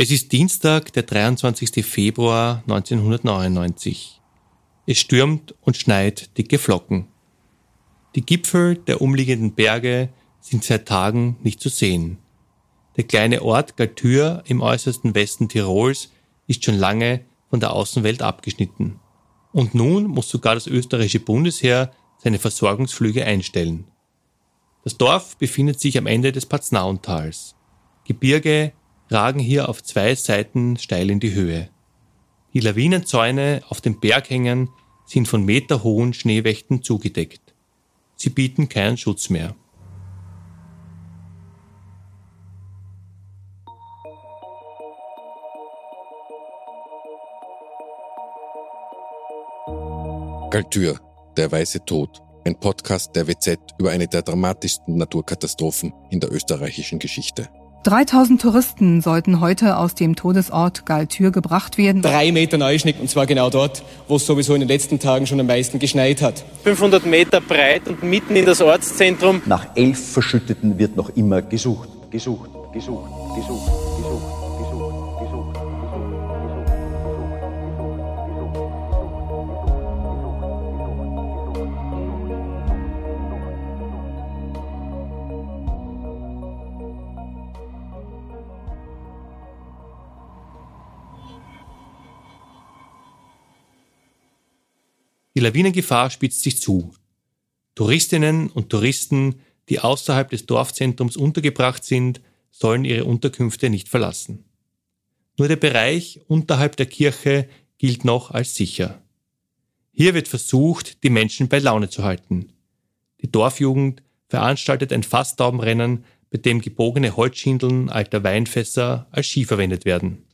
Es ist Dienstag, der 23. Februar 1999. Es stürmt und schneit dicke Flocken. Die Gipfel der umliegenden Berge sind seit Tagen nicht zu sehen. Der kleine Ort Galtür im äußersten Westen Tirols ist schon lange von der Außenwelt abgeschnitten. Und nun muss sogar das österreichische Bundesheer seine Versorgungsflüge einstellen. Das Dorf befindet sich am Ende des Paznauntals. Gebirge ragen hier auf zwei Seiten steil in die Höhe. Die Lawinenzäune auf den Berghängen sind von meterhohen Schneewächten zugedeckt. Sie bieten keinen Schutz mehr. Galtür, der weiße Tod. Ein Podcast der WZ über eine der dramatischsten Naturkatastrophen in der österreichischen Geschichte. 3000 Touristen sollten heute aus dem Todesort Galtür gebracht werden. Drei Meter Neuschnitt und zwar genau dort, wo es sowieso in den letzten Tagen schon am meisten geschneit hat. 500 Meter breit und mitten in das Ortszentrum. Nach elf Verschütteten wird noch immer gesucht, gesucht, gesucht, gesucht. Die Lawinengefahr spitzt sich zu. Touristinnen und Touristen, die außerhalb des Dorfzentrums untergebracht sind, sollen ihre Unterkünfte nicht verlassen. Nur der Bereich unterhalb der Kirche gilt noch als sicher. Hier wird versucht, die Menschen bei Laune zu halten. Die Dorfjugend veranstaltet ein Fasstaubenrennen, bei dem gebogene Holzschindeln alter Weinfässer als Ski verwendet werden.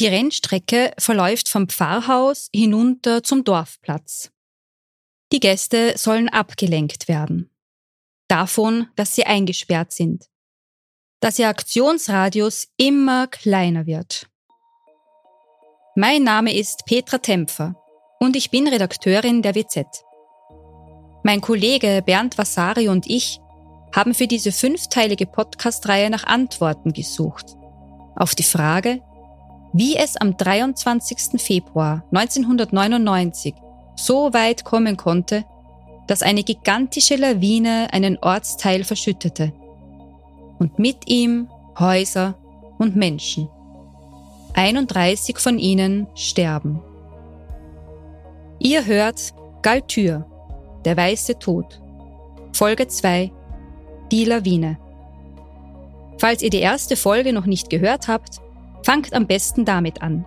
Die Rennstrecke verläuft vom Pfarrhaus hinunter zum Dorfplatz. Die Gäste sollen abgelenkt werden. Davon, dass sie eingesperrt sind. Dass ihr Aktionsradius immer kleiner wird. Mein Name ist Petra Tempfer und ich bin Redakteurin der WZ. Mein Kollege Bernd Vasari und ich haben für diese fünfteilige Podcast-Reihe nach Antworten gesucht. Auf die Frage, wie es am 23. Februar 1999 so weit kommen konnte, dass eine gigantische Lawine einen Ortsteil verschüttete und mit ihm Häuser und Menschen. 31 von ihnen sterben. Ihr hört Galtür, der weiße Tod. Folge 2, die Lawine. Falls ihr die erste Folge noch nicht gehört habt, Fangt am besten damit an.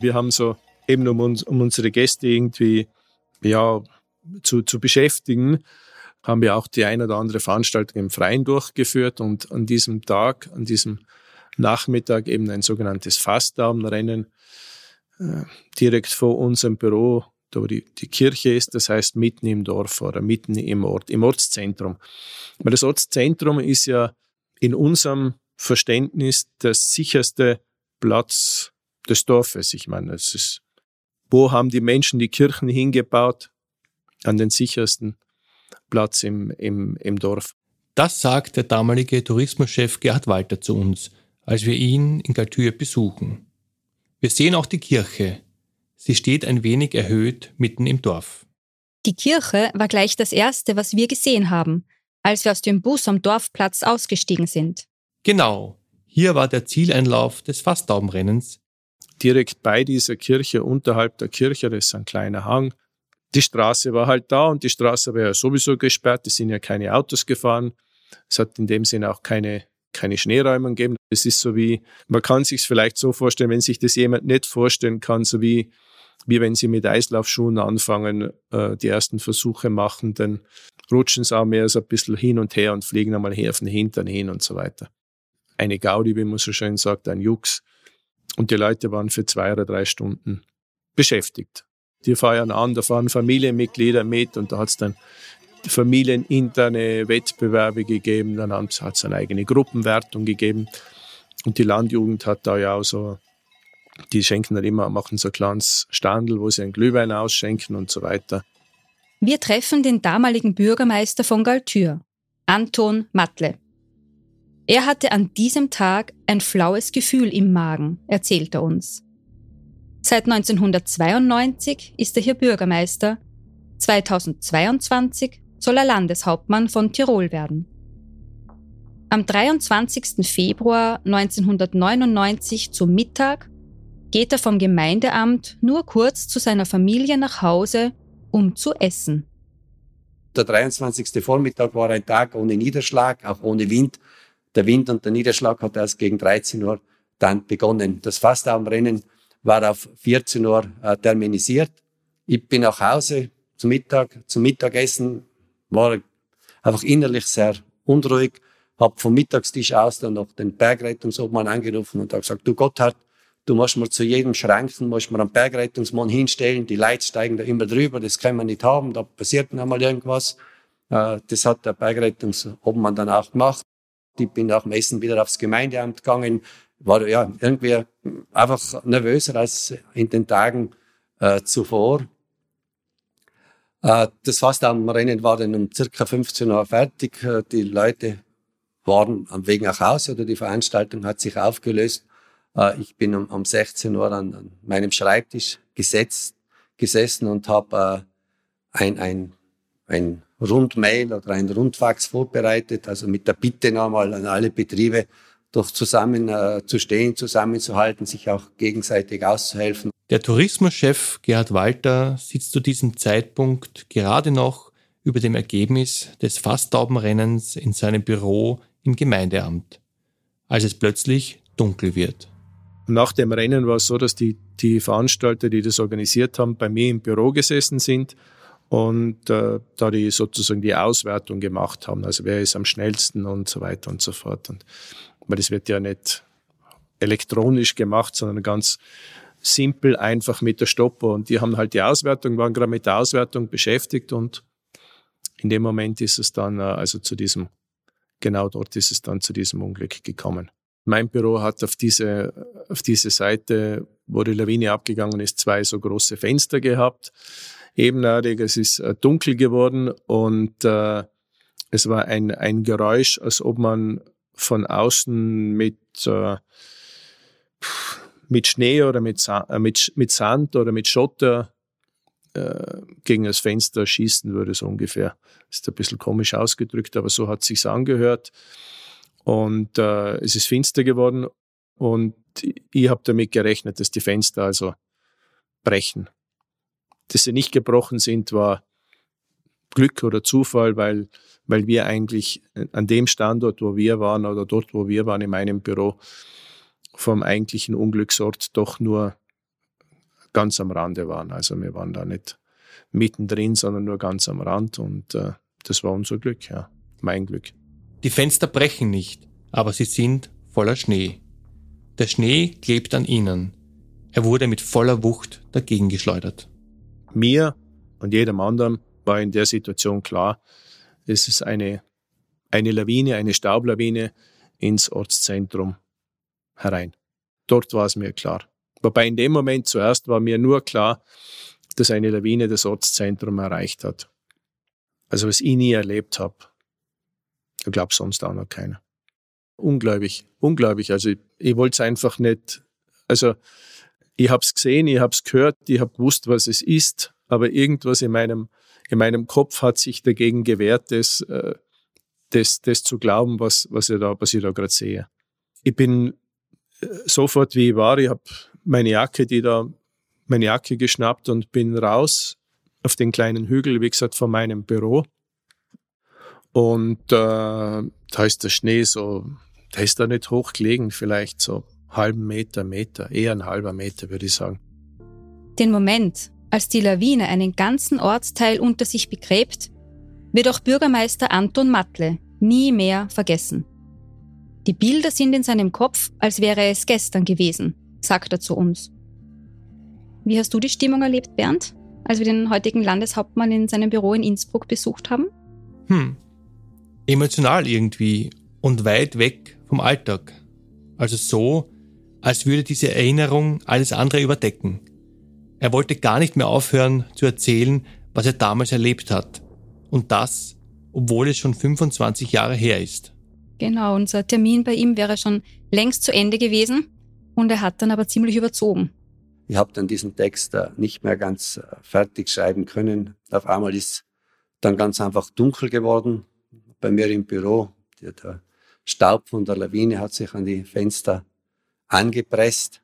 Wir haben so eben um, uns, um unsere Gäste irgendwie ja, zu, zu beschäftigen, haben wir auch die ein oder andere Veranstaltung im Freien durchgeführt und an diesem Tag, an diesem Nachmittag eben ein sogenanntes Fastdaumenrennen äh, direkt vor unserem Büro da wo die, die Kirche ist, das heißt mitten im Dorf oder mitten im Ort, im Ortszentrum. Weil das Ortszentrum ist ja in unserem Verständnis der sicherste Platz des Dorfes. Ich meine, es ist, wo haben die Menschen die Kirchen hingebaut? An den sichersten Platz im, im, im Dorf. Das sagt der damalige Tourismuschef Gerhard Walter zu uns, als wir ihn in Galtür besuchen. Wir sehen auch die Kirche, Sie steht ein wenig erhöht mitten im Dorf. Die Kirche war gleich das Erste, was wir gesehen haben, als wir aus dem Bus am Dorfplatz ausgestiegen sind. Genau, hier war der Zieleinlauf des Fasstaubenrennens. Direkt bei dieser Kirche, unterhalb der Kirche, das ist ein kleiner Hang. Die Straße war halt da und die Straße war ja sowieso gesperrt, es sind ja keine Autos gefahren. Es hat in dem Sinne auch keine, keine Schneeräumung gegeben. Es ist so wie, man kann sich vielleicht so vorstellen, wenn sich das jemand nicht vorstellen kann, so wie wie wenn sie mit Eislaufschuhen anfangen, äh, die ersten Versuche machen, dann rutschen sie auch mehr so ein bisschen hin und her und fliegen einmal her auf den Hintern hin und so weiter. Eine Gaudi, wie man so schön sagt, ein Jux. Und die Leute waren für zwei oder drei Stunden beschäftigt. Die feiern an, da fahren Familienmitglieder mit und da hat es dann familieninterne Wettbewerbe gegeben, dann hat es eine eigene Gruppenwertung gegeben. Und die Landjugend hat da ja auch so die schenken dann immer, machen so ein kleines Standel, wo sie einen Glühwein ausschenken und so weiter. Wir treffen den damaligen Bürgermeister von Galtür, Anton Matle. Er hatte an diesem Tag ein flaues Gefühl im Magen, erzählt er uns. Seit 1992 ist er hier Bürgermeister. 2022 soll er Landeshauptmann von Tirol werden. Am 23. Februar 1999 zum Mittag geht er vom Gemeindeamt nur kurz zu seiner Familie nach Hause, um zu essen. Der 23. Vormittag war ein Tag ohne Niederschlag, auch ohne Wind. Der Wind und der Niederschlag hat erst gegen 13 Uhr dann begonnen. Das Fastaumrennen war auf 14 Uhr äh, terminisiert. Ich bin nach Hause zum Mittag, zum Mittagessen, war einfach innerlich sehr unruhig, habe vom Mittagstisch aus dann noch den Bergrettungsobmann angerufen und habe gesagt, du Gotthard, du musst mir zu jedem Schranken, musst mir einen Bergrettungsmann hinstellen, die Leute steigen da immer drüber, das kann man nicht haben, da passiert noch mal irgendwas. Äh, das hat der Bergrettungsobmann dann auch gemacht. Ich bin nach dem Essen wieder aufs Gemeindeamt gegangen, war ja irgendwie einfach nervöser als in den Tagen äh, zuvor. Äh, das fast am Rennen war dann um circa 15 Uhr fertig. Äh, die Leute waren am Weg nach Hause oder die Veranstaltung hat sich aufgelöst. Äh, ich bin um, um 16 Uhr an, an, meinem Schreibtisch gesetzt, gesessen und habe äh, ein, ein, ein Rundmail oder ein Rundfax vorbereitet, also mit der Bitte nochmal an alle Betriebe, doch zusammen äh, zu stehen, zusammenzuhalten, sich auch gegenseitig auszuhelfen. Der Tourismuschef Gerhard Walter sitzt zu diesem Zeitpunkt gerade noch über dem Ergebnis des Fasstaubenrennens in seinem Büro im Gemeindeamt, als es plötzlich dunkel wird. Nach dem Rennen war es so, dass die, die Veranstalter, die das organisiert haben, bei mir im Büro gesessen sind und äh, da die sozusagen die Auswertung gemacht haben, also wer ist am schnellsten und so weiter und so fort. Und weil das wird ja nicht elektronisch gemacht, sondern ganz simpel, einfach mit der Stopper. Und die haben halt die Auswertung, waren gerade mit der Auswertung beschäftigt und in dem Moment ist es dann, äh, also zu diesem, genau dort ist es dann zu diesem Unglück gekommen. Mein Büro hat auf diese, auf diese Seite, wo die Lawine abgegangen ist, zwei so große Fenster gehabt, ebenerdig, es ist äh, dunkel geworden und äh, es war ein, ein Geräusch, als ob man von außen mit, äh, mit Schnee oder mit, äh, mit, mit Sand oder mit Schotter äh, gegen das Fenster schießen würde, so ungefähr. Ist ein bisschen komisch ausgedrückt, aber so hat sich's angehört. Und äh, es ist finster geworden und ich habe damit gerechnet, dass die Fenster also brechen. Dass sie nicht gebrochen sind, war Glück oder Zufall, weil, weil wir eigentlich an dem Standort, wo wir waren oder dort, wo wir waren in meinem Büro, vom eigentlichen Unglücksort doch nur ganz am Rande waren. Also wir waren da nicht mittendrin, sondern nur ganz am Rand und äh, das war unser Glück, ja, mein Glück. Die Fenster brechen nicht, aber sie sind voller Schnee. Der Schnee klebt an ihnen. Er wurde mit voller Wucht dagegen geschleudert. Mir und jedem anderen war in der Situation klar, es ist eine, eine Lawine, eine Staublawine ins Ortszentrum herein. Dort war es mir klar. Wobei in dem Moment zuerst war mir nur klar, dass eine Lawine das Ortszentrum erreicht hat. Also was ich nie erlebt habe. Ich glaube sonst auch noch keiner. Unglaublich, unglaublich. Also ich, ich wollte es einfach nicht. Also ich habe es gesehen, ich habe es gehört, ich habe gewusst, was es ist, aber irgendwas in meinem in meinem Kopf hat sich dagegen gewehrt, das, äh, das, das zu glauben, was, was ich da, da gerade sehe. Ich bin äh, sofort, wie ich war, ich habe meine Jacke, die da, meine Jacke geschnappt und bin raus auf den kleinen Hügel, wie gesagt, von meinem Büro. Und äh, da ist der Schnee so, der ist da nicht hoch gelegen, vielleicht so halben Meter, Meter, eher ein halber Meter, würde ich sagen. Den Moment, als die Lawine einen ganzen Ortsteil unter sich begräbt, wird auch Bürgermeister Anton Matle nie mehr vergessen. Die Bilder sind in seinem Kopf, als wäre es gestern gewesen, sagt er zu uns. Wie hast du die Stimmung erlebt, Bernd, als wir den heutigen Landeshauptmann in seinem Büro in Innsbruck besucht haben? Hm. Emotional irgendwie und weit weg vom Alltag. Also so, als würde diese Erinnerung alles andere überdecken. Er wollte gar nicht mehr aufhören zu erzählen, was er damals erlebt hat. Und das obwohl es schon 25 Jahre her ist. Genau, unser Termin bei ihm wäre schon längst zu Ende gewesen und er hat dann aber ziemlich überzogen. Ich habe dann diesen Text äh, nicht mehr ganz äh, fertig schreiben können. Auf einmal ist dann ganz einfach dunkel geworden bei mir im Büro. Der Staub von der Lawine hat sich an die Fenster angepresst.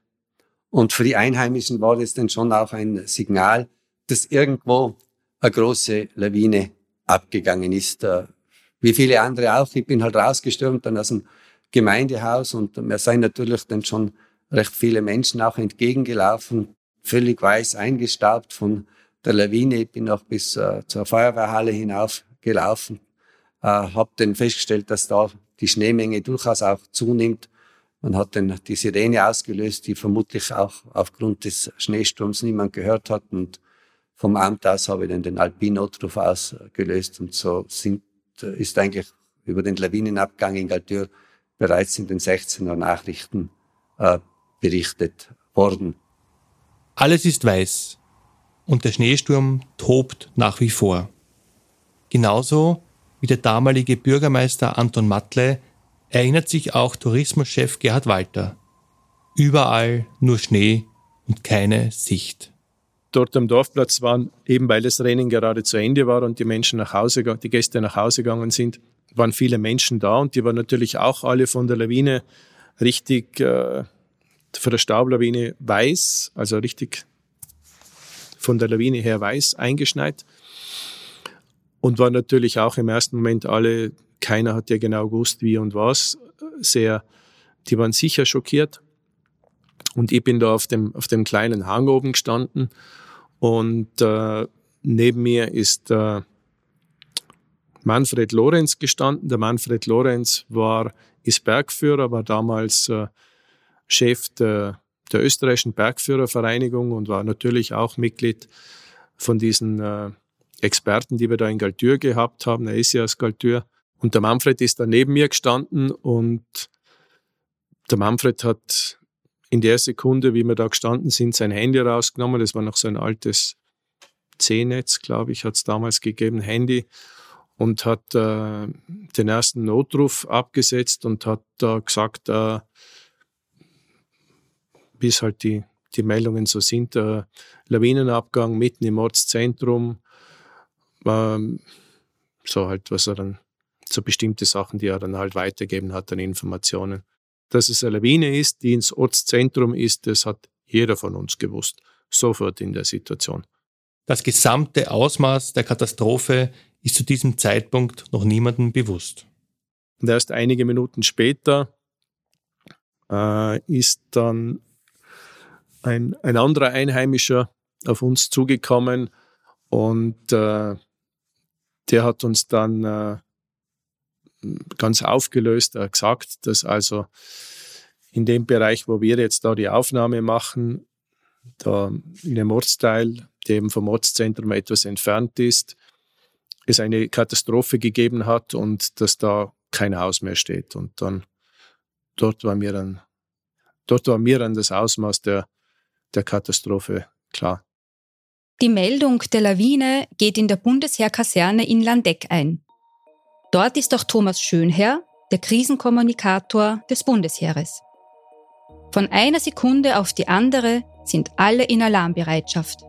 Und für die Einheimischen war das dann schon auch ein Signal, dass irgendwo eine große Lawine abgegangen ist. Äh, wie viele andere auch. Ich bin halt rausgestürmt dann aus dem Gemeindehaus und mir seien natürlich dann schon recht viele Menschen auch entgegengelaufen, völlig weiß eingestaubt von der Lawine. Ich bin auch bis äh, zur Feuerwehrhalle hinaufgelaufen, äh, habe dann festgestellt, dass da die Schneemenge durchaus auch zunimmt. Man hat dann die Sirene ausgelöst, die vermutlich auch aufgrund des Schneesturms niemand gehört hat. Und vom Amt aus habe ich dann den Alpin-Notruf ausgelöst. Und so sind, äh, ist eigentlich über den Lawinenabgang in Galtür bereits in den 16er Nachrichten äh, berichtet worden. Alles ist weiß und der Schneesturm tobt nach wie vor. Genauso wie der damalige Bürgermeister Anton Matle erinnert sich auch Tourismuschef Gerhard Walter. Überall nur Schnee und keine Sicht. Dort am Dorfplatz waren, eben weil das Rennen gerade zu Ende war und die Menschen nach Hause, die Gäste nach Hause gegangen sind, waren viele Menschen da und die waren natürlich auch alle von der Lawine richtig, äh, von der Staublawine weiß, also richtig von der Lawine her weiß eingeschneit. Und war natürlich auch im ersten Moment alle, keiner hat ja genau gewusst, wie und was, sehr, die waren sicher schockiert. Und ich bin da auf dem, auf dem kleinen Hang oben gestanden und äh, neben mir ist äh, Manfred Lorenz gestanden. Der Manfred Lorenz war, ist Bergführer, war damals äh, Chef der der österreichischen Bergführervereinigung und war natürlich auch Mitglied von diesen äh, Experten, die wir da in Galtür gehabt haben. Er ist ja aus Galtür. Und der Manfred ist da neben mir gestanden und der Manfred hat in der Sekunde, wie wir da gestanden sind, sein Handy rausgenommen. Das war noch so ein altes C-Netz, glaube ich, hat es damals gegeben, Handy und hat äh, den ersten Notruf abgesetzt und hat da gesagt, äh, bis halt die, die Meldungen so sind. Der Lawinenabgang mitten im Ortszentrum, ähm, so halt, was er dann, so bestimmte Sachen, die er dann halt weitergeben hat an Informationen. Dass es eine Lawine ist, die ins Ortszentrum ist, das hat jeder von uns gewusst, sofort in der Situation. Das gesamte Ausmaß der Katastrophe ist zu diesem Zeitpunkt noch niemandem bewusst. Und erst einige Minuten später äh, ist dann ein, ein anderer Einheimischer auf uns zugekommen und äh, der hat uns dann äh, ganz aufgelöst äh, gesagt, dass also in dem Bereich, wo wir jetzt da die Aufnahme machen, da in dem Ortsteil, der eben vom Ortszentrum etwas entfernt ist, es eine Katastrophe gegeben hat und dass da kein Haus mehr steht. Und dann dort war mir dann, dort war mir dann das Ausmaß der der Katastrophe klar. Die Meldung der Lawine geht in der Bundesheerkaserne in Landeck ein. Dort ist auch Thomas Schönherr, der Krisenkommunikator des Bundesheeres. Von einer Sekunde auf die andere sind alle in Alarmbereitschaft.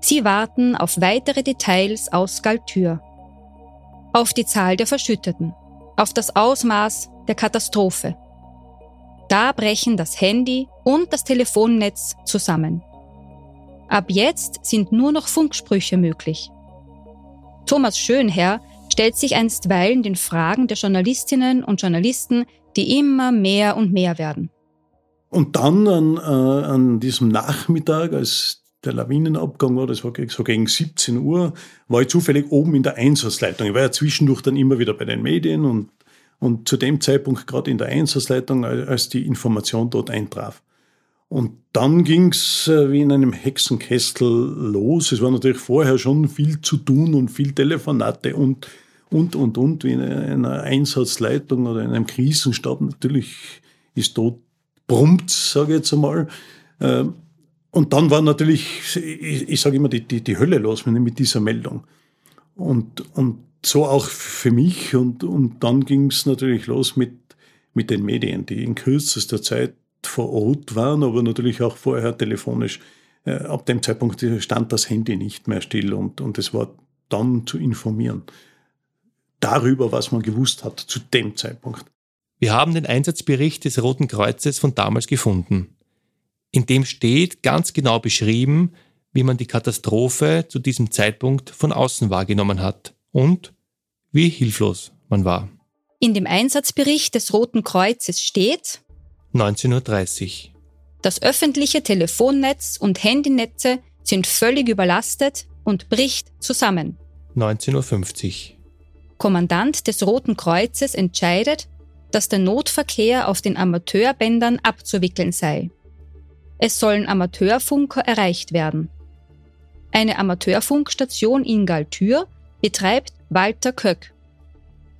Sie warten auf weitere Details aus Galtür. Auf die Zahl der Verschütteten, auf das Ausmaß der Katastrophe. Da brechen das Handy und das Telefonnetz zusammen. Ab jetzt sind nur noch Funksprüche möglich. Thomas Schönherr stellt sich einstweilen den Fragen der Journalistinnen und Journalisten, die immer mehr und mehr werden. Und dann an, äh, an diesem Nachmittag, als der Lawinenabgang war, das war so gegen 17 Uhr, war ich zufällig oben in der Einsatzleitung. Ich war ja zwischendurch dann immer wieder bei den Medien und und zu dem Zeitpunkt gerade in der Einsatzleitung, als die Information dort eintraf. Und dann ging's äh, wie in einem Hexenkessel los. Es war natürlich vorher schon viel zu tun und viel Telefonate und, und, und, und, wie in einer Einsatzleitung oder in einem Krisenstab. Natürlich ist dort brummt, sage ich jetzt einmal. Ähm, und dann war natürlich, ich, ich sage immer, die, die, die Hölle los mit dieser Meldung. Und, und so auch für mich und, und dann ging es natürlich los mit, mit den Medien, die in kürzester Zeit vor Ort waren, aber natürlich auch vorher telefonisch. Äh, ab dem Zeitpunkt stand das Handy nicht mehr still und, und es war dann zu informieren darüber, was man gewusst hat zu dem Zeitpunkt. Wir haben den Einsatzbericht des Roten Kreuzes von damals gefunden. In dem steht ganz genau beschrieben, wie man die Katastrophe zu diesem Zeitpunkt von außen wahrgenommen hat und wie hilflos man war. In dem Einsatzbericht des Roten Kreuzes steht 19.30 Uhr. Das öffentliche Telefonnetz und Handynetze sind völlig überlastet und bricht zusammen. 19.50 Uhr. Kommandant des Roten Kreuzes entscheidet, dass der Notverkehr auf den Amateurbändern abzuwickeln sei. Es sollen Amateurfunker erreicht werden. Eine Amateurfunkstation in Galtür betreibt Walter Köck.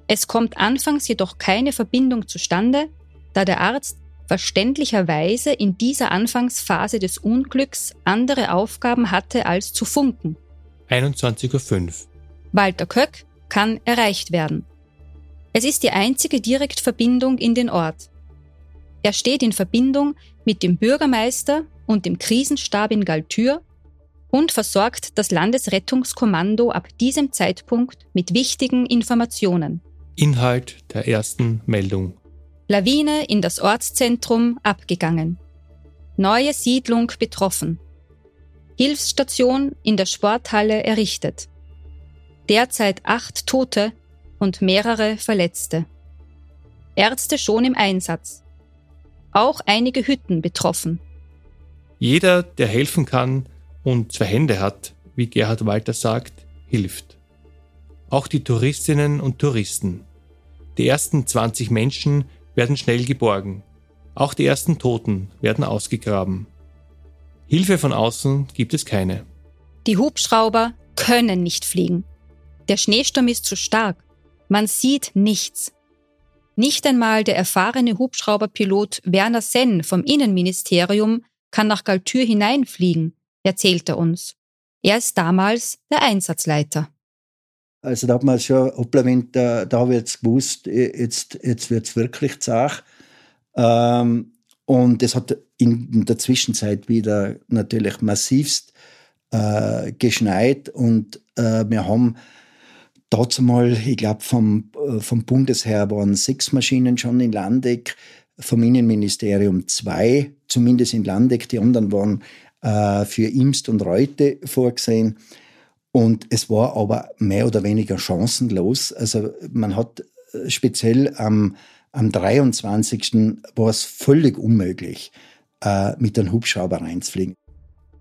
Es kommt anfangs jedoch keine Verbindung zustande, da der Arzt verständlicherweise in dieser Anfangsphase des Unglücks andere Aufgaben hatte als zu funken. 21.05 Uhr. Walter Köck kann erreicht werden. Es ist die einzige Direktverbindung in den Ort. Er steht in Verbindung mit dem Bürgermeister und dem Krisenstab in Galtür und versorgt das Landesrettungskommando ab diesem Zeitpunkt mit wichtigen Informationen. Inhalt der ersten Meldung. Lawine in das Ortszentrum abgegangen. Neue Siedlung betroffen. Hilfsstation in der Sporthalle errichtet. Derzeit acht Tote und mehrere Verletzte. Ärzte schon im Einsatz. Auch einige Hütten betroffen. Jeder, der helfen kann, und zwei Hände hat, wie Gerhard Walter sagt, hilft. Auch die Touristinnen und Touristen. Die ersten 20 Menschen werden schnell geborgen. Auch die ersten Toten werden ausgegraben. Hilfe von außen gibt es keine. Die Hubschrauber können nicht fliegen. Der Schneesturm ist zu stark. Man sieht nichts. Nicht einmal der erfahrene Hubschrauberpilot Werner Senn vom Innenministerium kann nach Galtür hineinfliegen erzählt er uns. Er ist damals der Einsatzleiter. Also da hat man schon, hoppla, da, da habe ich jetzt gewusst, jetzt, jetzt wird es wirklich zach. Ähm, und es hat in der Zwischenzeit wieder natürlich massivst äh, geschneit und äh, wir haben dazu mal, ich glaube, vom, äh, vom Bundesheer waren sechs Maschinen schon in Landeck, vom Innenministerium zwei, zumindest in Landeck, die anderen waren äh, für Imst und Reute vorgesehen. Und es war aber mehr oder weniger chancenlos. Also man hat äh, speziell am, am 23. war es völlig unmöglich, äh, mit einem Hubschrauber reinzufliegen.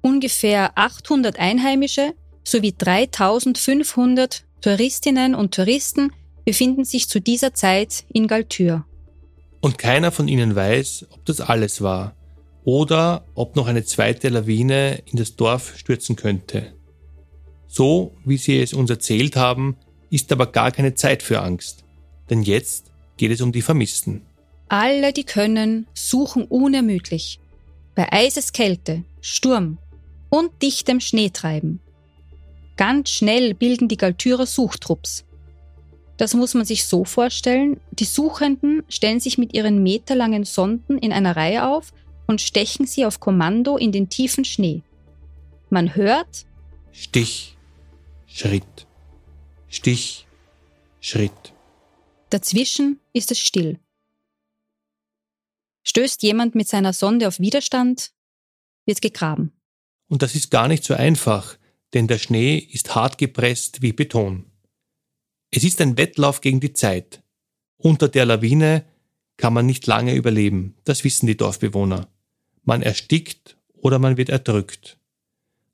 Ungefähr 800 Einheimische sowie 3500 Touristinnen und Touristen befinden sich zu dieser Zeit in Galtür. Und keiner von ihnen weiß, ob das alles war oder ob noch eine zweite Lawine in das Dorf stürzen könnte. So, wie sie es uns erzählt haben, ist aber gar keine Zeit für Angst, denn jetzt geht es um die Vermissten. Alle, die können, suchen unermüdlich. Bei Eiseskälte, Sturm und dichtem Schneetreiben. Ganz schnell bilden die Galtürer Suchtrupps. Das muss man sich so vorstellen, die Suchenden stellen sich mit ihren meterlangen Sonden in einer Reihe auf und stechen sie auf Kommando in den tiefen Schnee. Man hört Stich, Schritt, Stich, Schritt. Dazwischen ist es still. Stößt jemand mit seiner Sonde auf Widerstand, wird gegraben. Und das ist gar nicht so einfach, denn der Schnee ist hart gepresst wie Beton. Es ist ein Wettlauf gegen die Zeit. Unter der Lawine kann man nicht lange überleben, das wissen die Dorfbewohner. Man erstickt oder man wird erdrückt.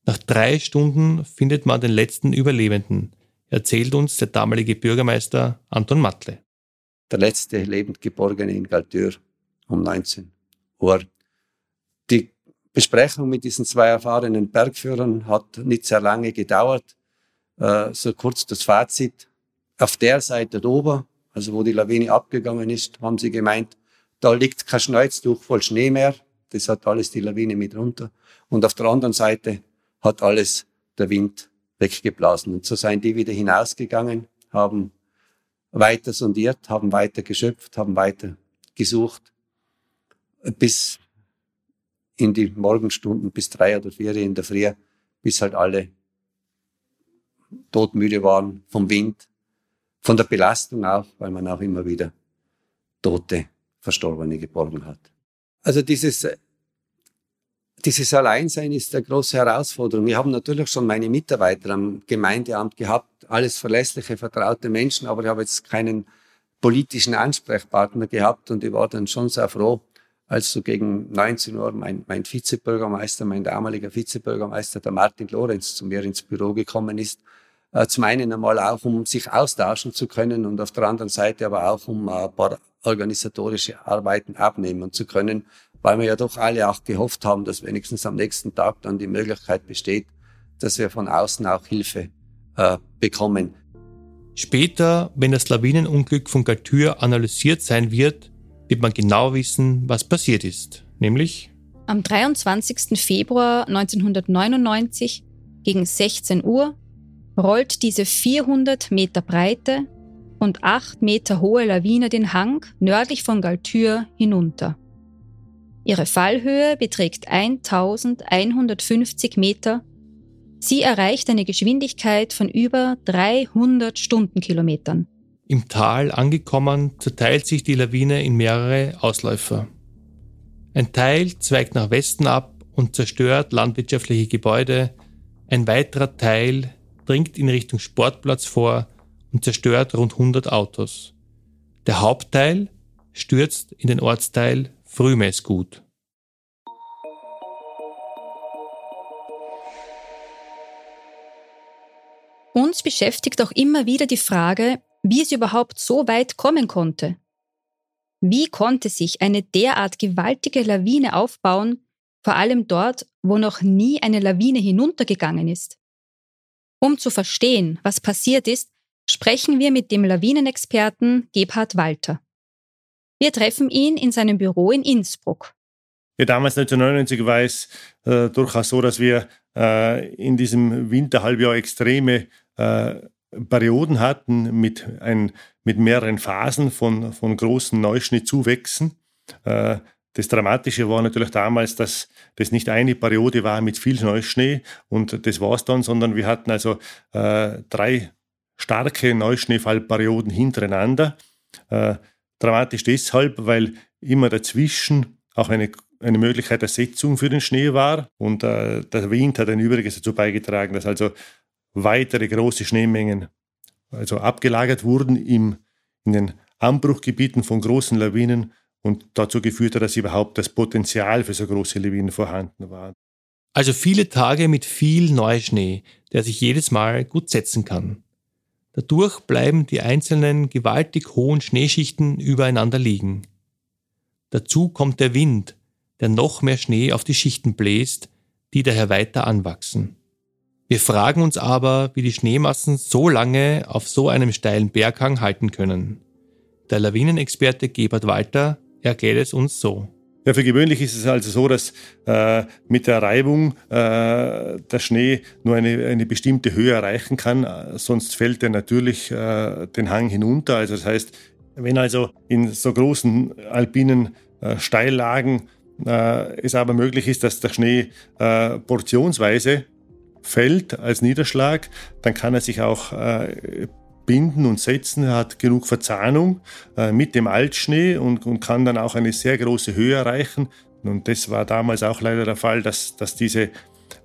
Nach drei Stunden findet man den letzten Überlebenden, erzählt uns der damalige Bürgermeister Anton Matle. Der letzte lebend Geborgene in Galtür um 19 Uhr. Die Besprechung mit diesen zwei erfahrenen Bergführern hat nicht sehr lange gedauert. Äh, so kurz das Fazit. Auf der Seite oben, also wo die Lawine abgegangen ist, haben sie gemeint, da liegt kein Schneutztuch voll Schnee mehr. Das hat alles die Lawine mit runter. Und auf der anderen Seite hat alles der Wind weggeblasen. Und so seien die wieder hinausgegangen, haben weiter sondiert, haben weiter geschöpft, haben weiter gesucht, bis in die Morgenstunden, bis drei oder vier in der Früh, bis halt alle todmüde waren vom Wind, von der Belastung auch, weil man auch immer wieder tote, Verstorbene geborgen hat. Also dieses, dieses Alleinsein ist eine große Herausforderung. Wir haben natürlich schon meine Mitarbeiter am Gemeindeamt gehabt, alles verlässliche, vertraute Menschen, aber ich habe jetzt keinen politischen Ansprechpartner gehabt und ich war dann schon sehr froh, als so gegen 19 Uhr mein, mein Vizebürgermeister, mein damaliger Vizebürgermeister, der Martin Lorenz, zu mir ins Büro gekommen ist äh, zum einen einmal auch, um sich austauschen zu können und auf der anderen Seite aber auch, um ein paar organisatorische Arbeiten abnehmen zu können, weil wir ja doch alle auch gehofft haben, dass wenigstens am nächsten Tag dann die Möglichkeit besteht, dass wir von außen auch Hilfe äh, bekommen. Später, wenn das Lawinenunglück von Galtür analysiert sein wird, wird man genau wissen, was passiert ist. Nämlich am 23. Februar 1999 gegen 16 Uhr rollt diese 400 Meter breite und 8 Meter hohe Lawine den Hang nördlich von Galtür hinunter. Ihre Fallhöhe beträgt 1150 Meter. Sie erreicht eine Geschwindigkeit von über 300 Stundenkilometern. Im Tal angekommen, zerteilt sich die Lawine in mehrere Ausläufer. Ein Teil zweigt nach Westen ab und zerstört landwirtschaftliche Gebäude, ein weiterer Teil dringt in Richtung Sportplatz vor und zerstört rund 100 Autos. Der Hauptteil stürzt in den Ortsteil Frühmessgut. Uns beschäftigt auch immer wieder die Frage, wie es überhaupt so weit kommen konnte. Wie konnte sich eine derart gewaltige Lawine aufbauen, vor allem dort, wo noch nie eine Lawine hinuntergegangen ist? Um zu verstehen, was passiert ist, sprechen wir mit dem Lawinenexperten Gebhard Walter. Wir treffen ihn in seinem Büro in Innsbruck. Ja, damals 1999 war es äh, durchaus so, dass wir äh, in diesem Winterhalbjahr extreme äh, Perioden hatten mit, ein, mit mehreren Phasen von, von großen Neuschnittzuwächsen. Äh, das Dramatische war natürlich damals, dass das nicht eine Periode war mit viel Neuschnee und das war es dann, sondern wir hatten also äh, drei starke Neuschneefallperioden hintereinander. Äh, dramatisch deshalb, weil immer dazwischen auch eine, eine Möglichkeit der Setzung für den Schnee war und äh, der Wind hat ein Übriges dazu beigetragen, dass also weitere große Schneemengen also abgelagert wurden im, in den Anbruchgebieten von großen Lawinen und dazu geführt hat, dass überhaupt das Potenzial für so große Lawinen vorhanden war. Also viele Tage mit viel Neuschnee, der sich jedes Mal gut setzen kann. Dadurch bleiben die einzelnen gewaltig hohen Schneeschichten übereinander liegen. Dazu kommt der Wind, der noch mehr Schnee auf die Schichten bläst, die daher weiter anwachsen. Wir fragen uns aber, wie die Schneemassen so lange auf so einem steilen Berghang halten können. Der Lawinenexperte Gebert Walter erklärt es uns so. Ja, für gewöhnlich ist es also so, dass äh, mit der Reibung äh, der Schnee nur eine, eine bestimmte Höhe erreichen kann, sonst fällt er natürlich äh, den Hang hinunter. Also das heißt, wenn also in so großen alpinen äh, Steillagen äh, es aber möglich ist, dass der Schnee äh, portionsweise fällt als Niederschlag, dann kann er sich auch binden und setzen, hat genug Verzahnung äh, mit dem Altschnee und, und kann dann auch eine sehr große Höhe erreichen. Und das war damals auch leider der Fall, dass, dass diese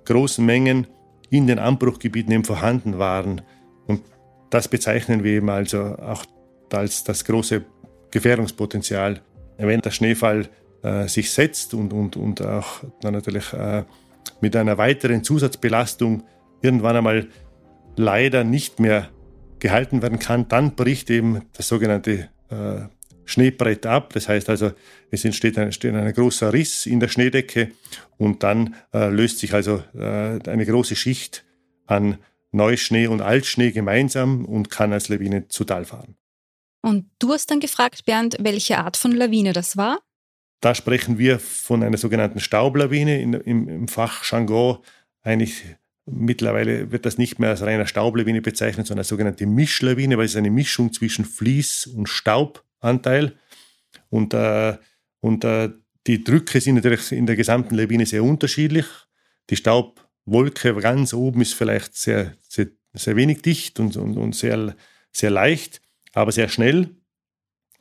großen Mengen in den Anbruchgebieten eben vorhanden waren. Und das bezeichnen wir eben also auch als das große Gefährdungspotenzial. Wenn der Schneefall äh, sich setzt und, und, und auch dann natürlich äh, mit einer weiteren Zusatzbelastung irgendwann einmal leider nicht mehr gehalten werden kann, dann bricht eben das sogenannte äh, Schneebrett ab. Das heißt also, es entsteht ein, entsteht ein großer Riss in der Schneedecke und dann äh, löst sich also äh, eine große Schicht an Neuschnee und Altschnee gemeinsam und kann als Lawine zu Tal fahren. Und du hast dann gefragt, Bernd, welche Art von Lawine das war? Da sprechen wir von einer sogenannten Staublawine, in, im, im Fachjargon eigentlich Mittlerweile wird das nicht mehr als reiner Staublawine bezeichnet, sondern als sogenannte Mischlawine, weil es eine Mischung zwischen Fließ- und Staubanteil. Und, äh, und äh, die Drücke sind natürlich in der gesamten Lawine sehr unterschiedlich. Die Staubwolke ganz oben ist vielleicht sehr, sehr, sehr wenig dicht und, und, und sehr, sehr leicht, aber sehr schnell.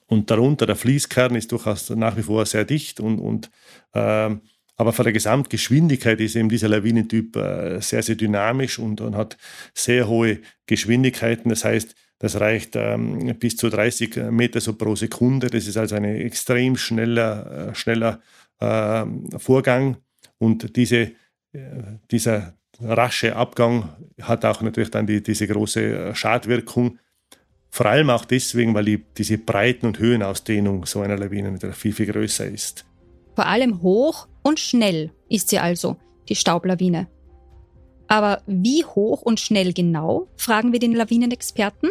Und darunter der Fließkern ist durchaus nach wie vor sehr dicht und, und äh, aber von der Gesamtgeschwindigkeit ist eben dieser Lawinentyp äh, sehr, sehr dynamisch und, und, hat sehr hohe Geschwindigkeiten. Das heißt, das reicht ähm, bis zu 30 Meter so pro Sekunde. Das ist also ein extrem schneller, äh, schneller äh, Vorgang. Und diese, äh, dieser rasche Abgang hat auch natürlich dann die, diese große Schadwirkung. Vor allem auch deswegen, weil die, diese Breiten- und Höhenausdehnung so einer Lawine viel, viel größer ist. Vor allem hoch und schnell ist sie also, die Staublawine. Aber wie hoch und schnell genau, fragen wir den Lawinenexperten?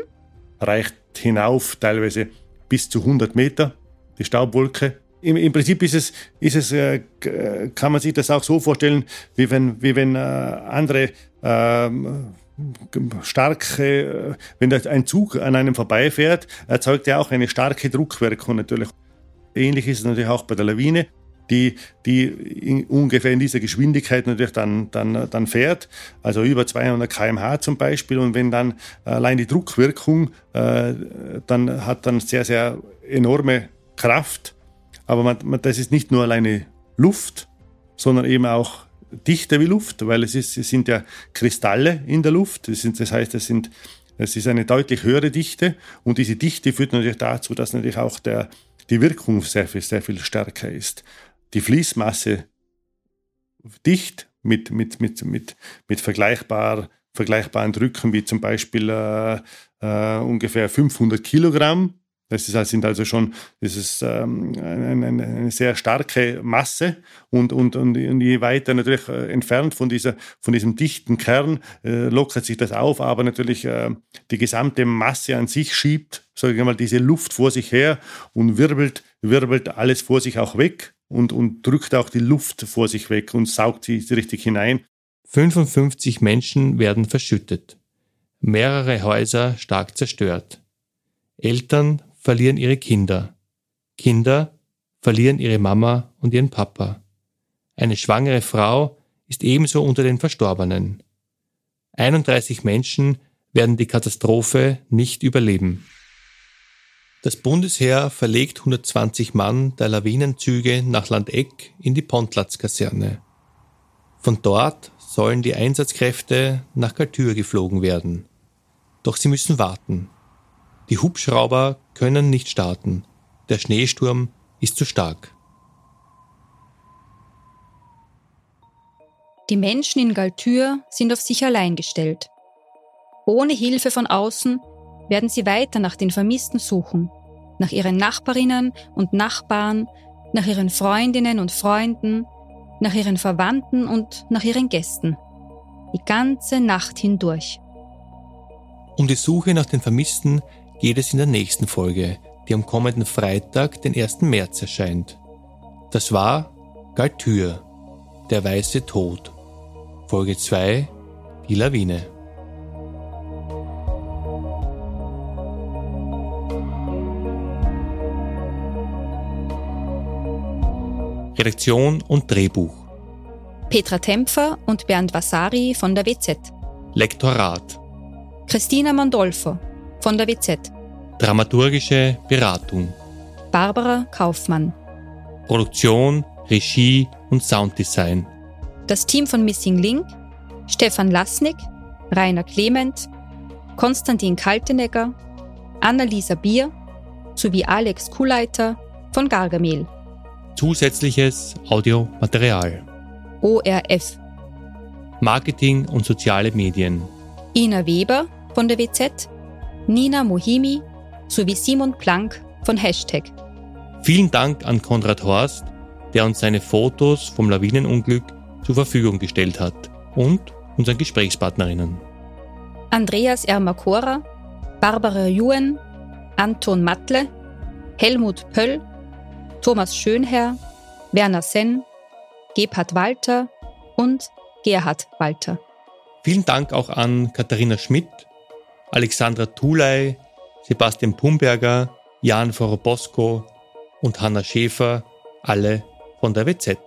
Reicht hinauf teilweise bis zu 100 Meter, die Staubwolke. Im, im Prinzip ist es, ist es äh, kann man sich das auch so vorstellen, wie wenn, wie wenn äh, andere äh, starke, äh, wenn ein Zug an einem vorbeifährt, erzeugt er auch eine starke Druckwirkung natürlich. Ähnlich ist es natürlich auch bei der Lawine die, die in, ungefähr in dieser Geschwindigkeit natürlich dann, dann, dann fährt, also über 200 km/h zum Beispiel. Und wenn dann allein die Druckwirkung, äh, dann hat dann sehr, sehr enorme Kraft. Aber man, man, das ist nicht nur alleine Luft, sondern eben auch dichter wie Luft, weil es, ist, es sind ja Kristalle in der Luft. Das, sind, das heißt, es, sind, es ist eine deutlich höhere Dichte und diese Dichte führt natürlich dazu, dass natürlich auch der, die Wirkung sehr viel, sehr viel stärker ist die Fließmasse dicht mit, mit, mit, mit, mit vergleichbar, vergleichbaren Drücken wie zum Beispiel äh, äh, ungefähr 500 Kilogramm. Das ist, sind also schon das ist, ähm, eine, eine, sehr starke Masse und, und, und, je weiter natürlich äh, entfernt von, dieser, von diesem dichten Kern äh, lockert sich das auf, aber natürlich äh, die gesamte Masse an sich schiebt, sage ich mal, diese Luft vor sich her und wirbelt, wirbelt alles vor sich auch weg und, und drückt auch die Luft vor sich weg und saugt sie richtig hinein. 55 Menschen werden verschüttet. Mehrere Häuser stark zerstört. Eltern verlieren ihre Kinder. Kinder verlieren ihre Mama und ihren Papa. Eine schwangere Frau ist ebenso unter den Verstorbenen. 31 Menschen werden die Katastrophe nicht überleben. Das Bundesheer verlegt 120 Mann der Lawinenzüge nach Landeck in die Pontlatz-Kaserne. Von dort sollen die Einsatzkräfte nach Galtür geflogen werden. Doch sie müssen warten. Die Hubschrauber können nicht starten. Der Schneesturm ist zu stark. Die Menschen in Galtür sind auf sich allein gestellt. Ohne Hilfe von außen werden sie weiter nach den Vermissten suchen nach ihren Nachbarinnen und Nachbarn, nach ihren Freundinnen und Freunden, nach ihren Verwandten und nach ihren Gästen. Die ganze Nacht hindurch. Um die Suche nach den Vermissten geht es in der nächsten Folge, die am kommenden Freitag, den 1. März erscheint. Das war Galtür, der weiße Tod. Folge 2, die Lawine. Redaktion und Drehbuch. Petra Tempfer und Bernd Vasari von der WZ. Lektorat. Christina Mondolfo von der WZ. Dramaturgische Beratung. Barbara Kaufmann. Produktion, Regie und Sounddesign. Das Team von Missing Link, Stefan Lasnik, Rainer Clement, Konstantin Kaltenegger, Annalisa Bier sowie Alex Kuhleiter von Gargamel zusätzliches Audiomaterial. ORF. Marketing und soziale Medien. Ina Weber von der WZ, Nina Mohimi sowie Simon Planck von Hashtag. Vielen Dank an Konrad Horst, der uns seine Fotos vom Lawinenunglück zur Verfügung gestellt hat und unseren Gesprächspartnerinnen. Andreas Ermakora, Barbara Juen, Anton Mattle, Helmut Pöll Thomas Schönherr, Werner Senn, Gebhard Walter und Gerhard Walter. Vielen Dank auch an Katharina Schmidt, Alexandra Thuley, Sebastian Pumberger, Jan Vorobosco und Hanna Schäfer, alle von der WZ.